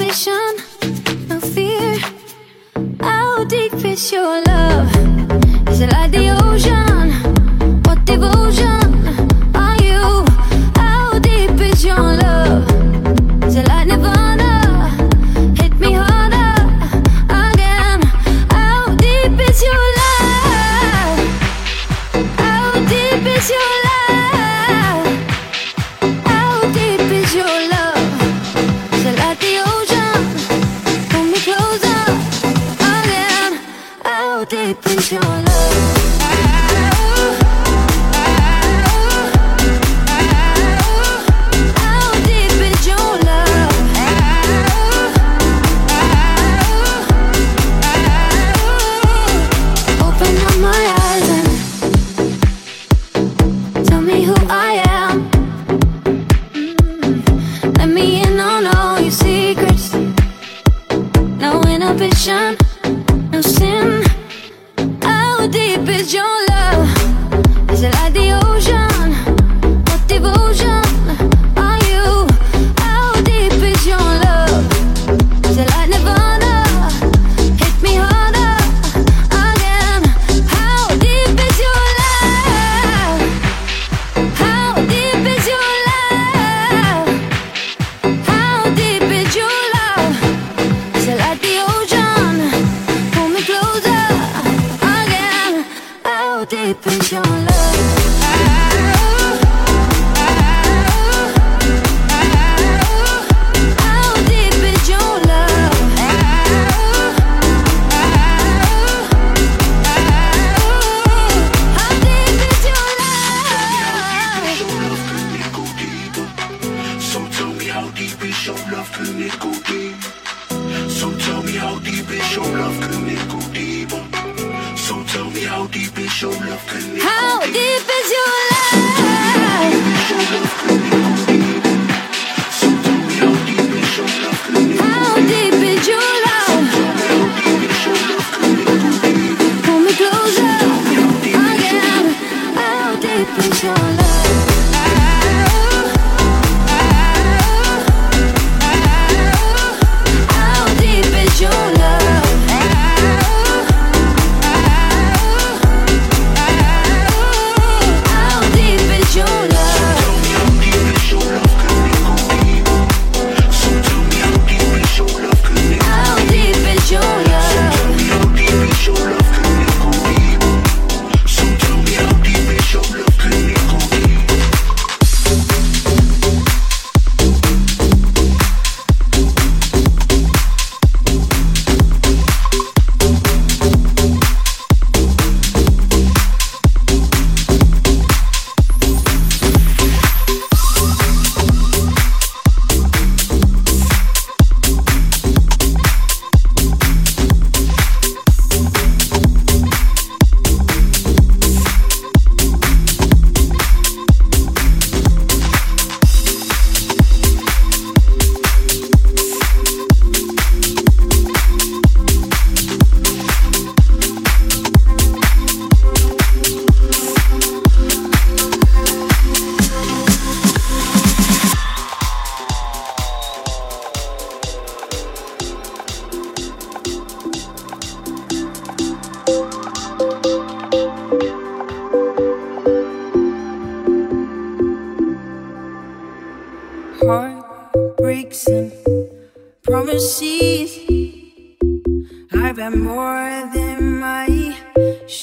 inhibition, no fear. How deep is your love? Is it like the ocean? What devotion? love can make. So tell me how deep is your love can make How deep is your love? How deep is your love? Pull me closer again. How deep is your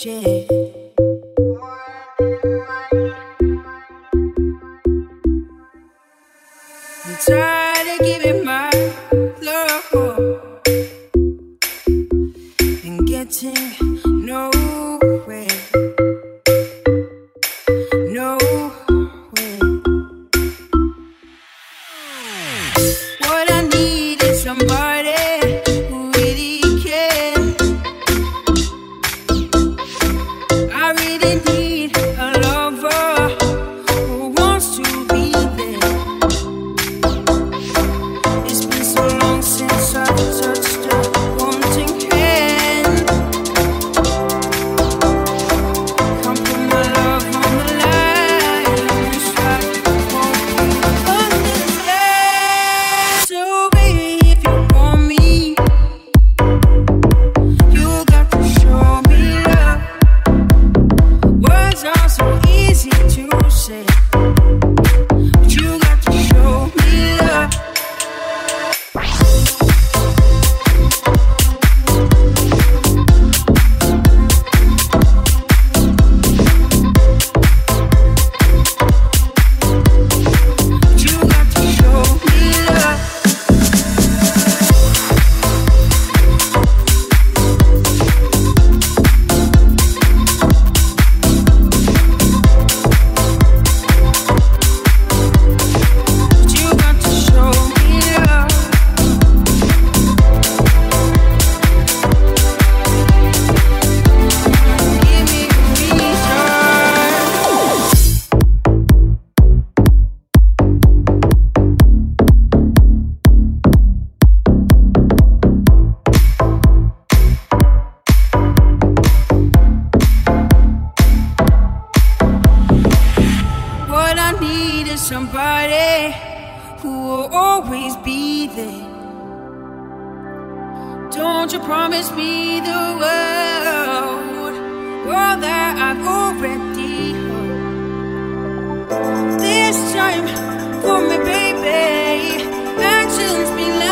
shit. there's somebody who will always be there. Don't you promise me the world, all that I've already heard. This time, for me, baby, actions be.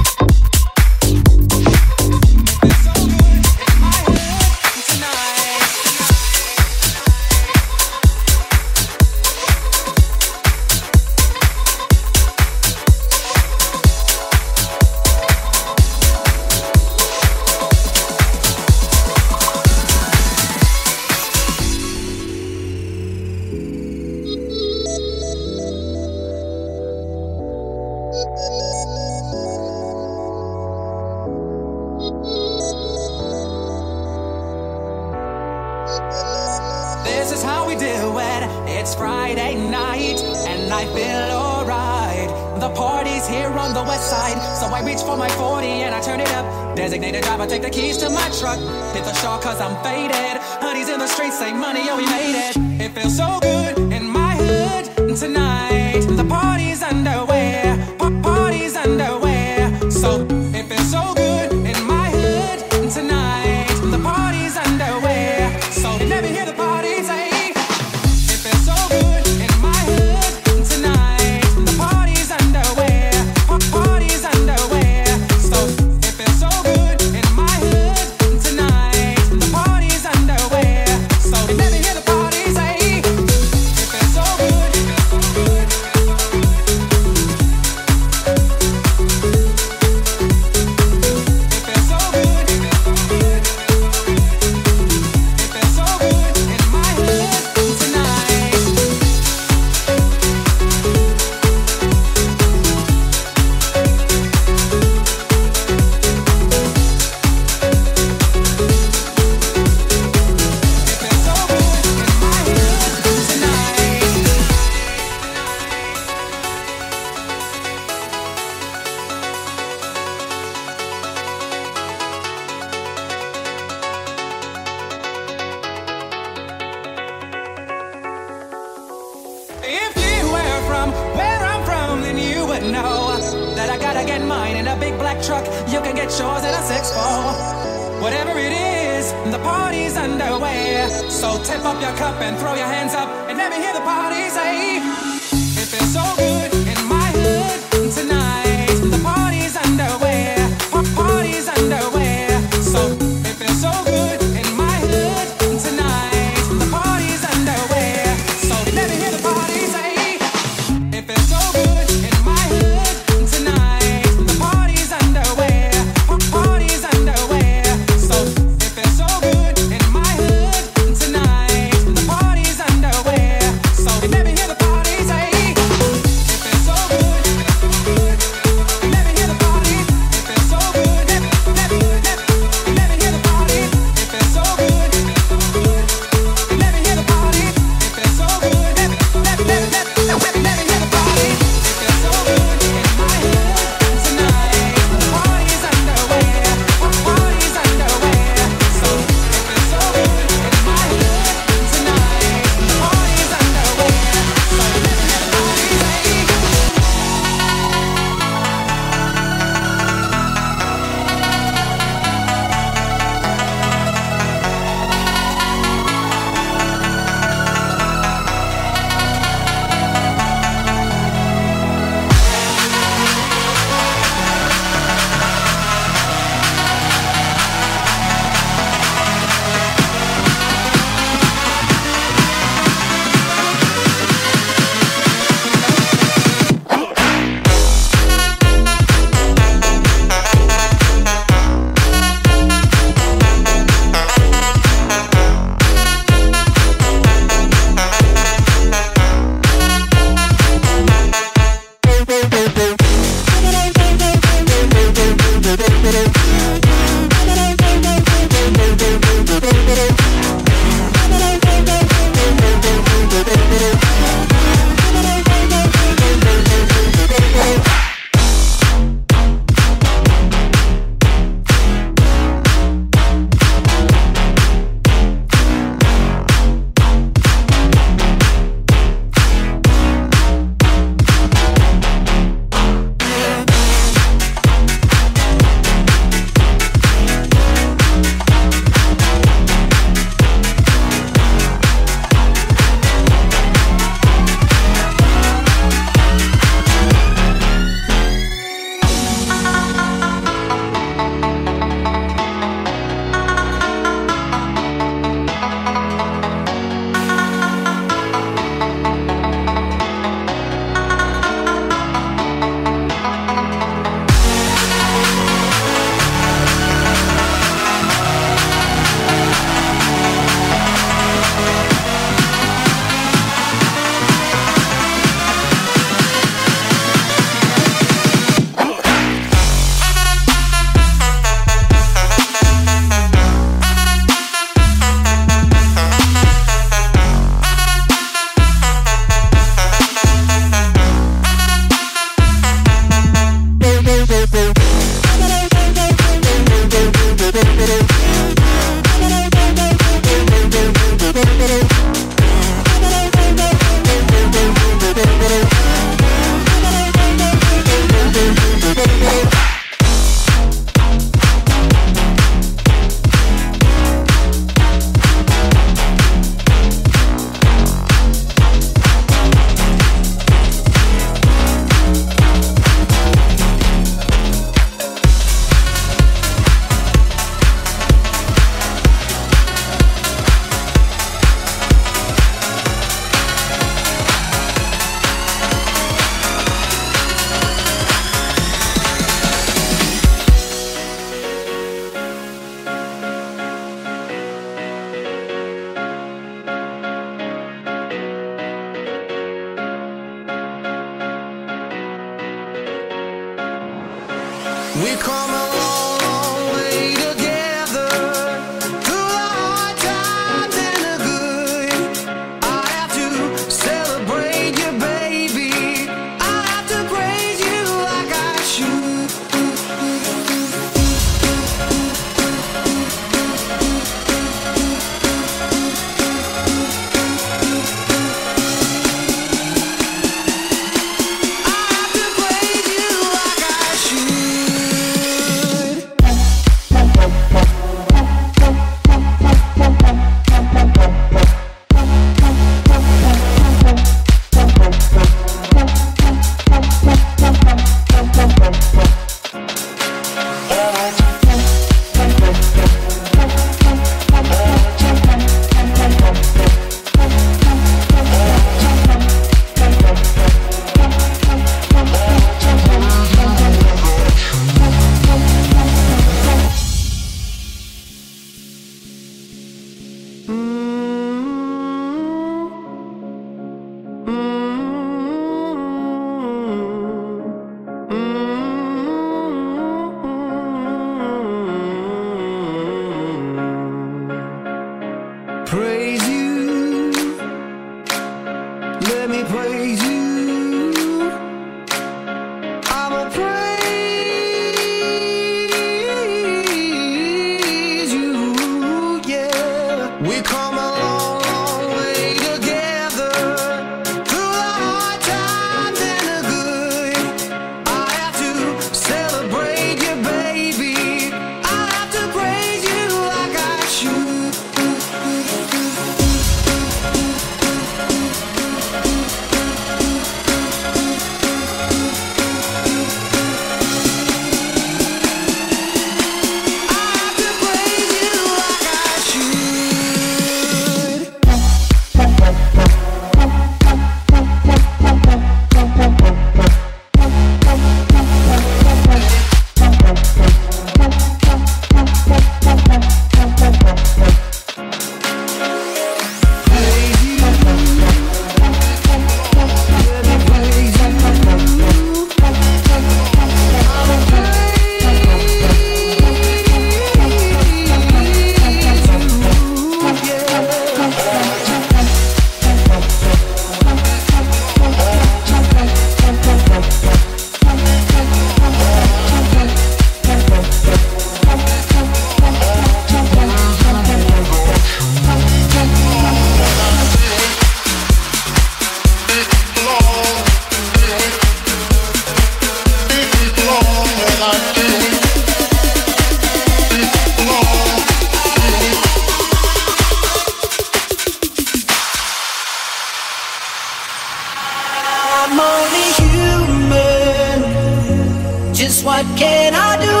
what can I do?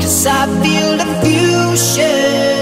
Cause I feel the fusion.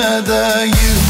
Another you.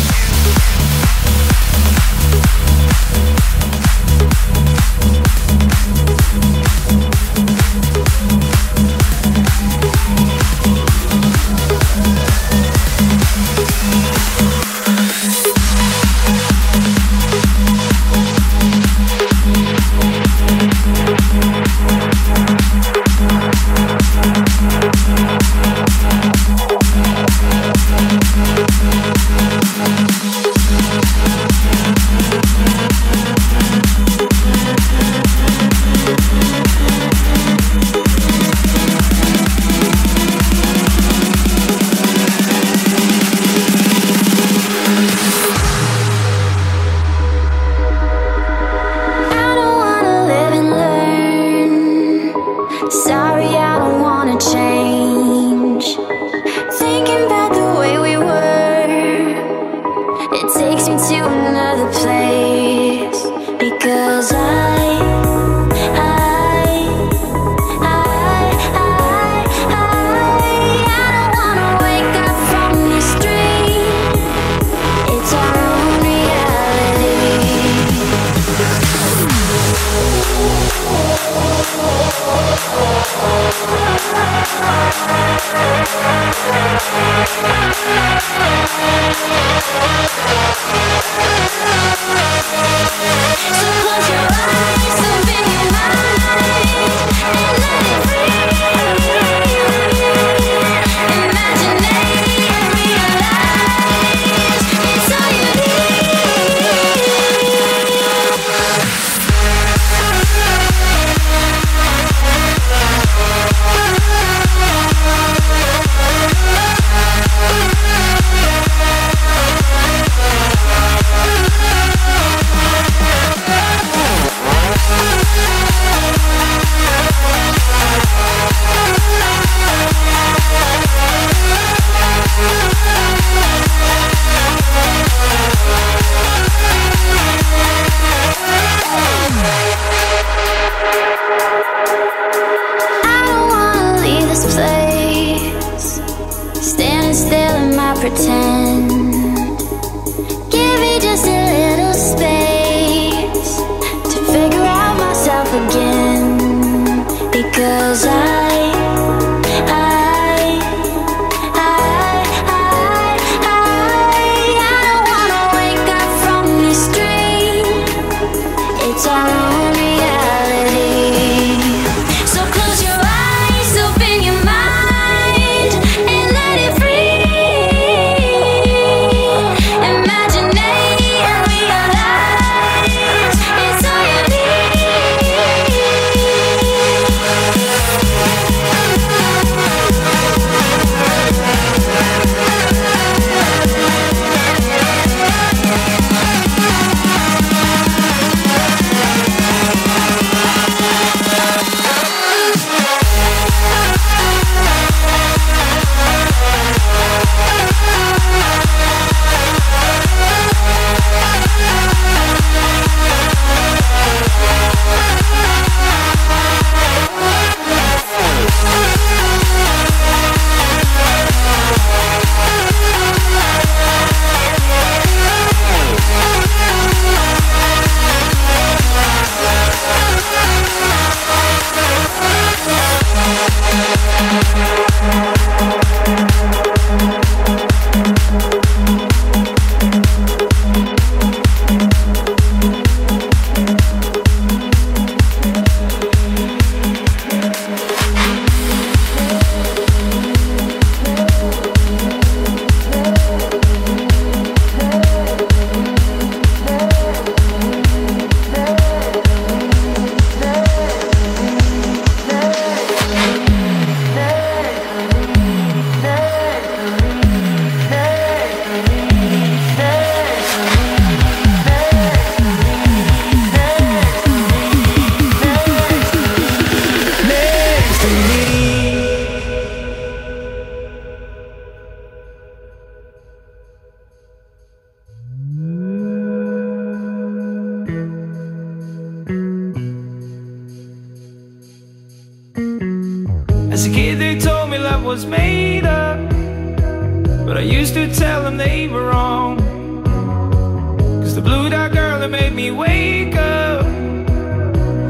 wake up.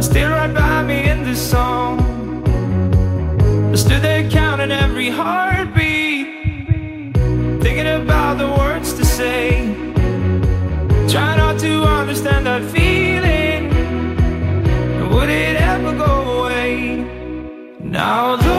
Still right by me in this song. I stood there counting every heartbeat, thinking about the words to say. Try not to understand that feeling. Would it ever go away? Now.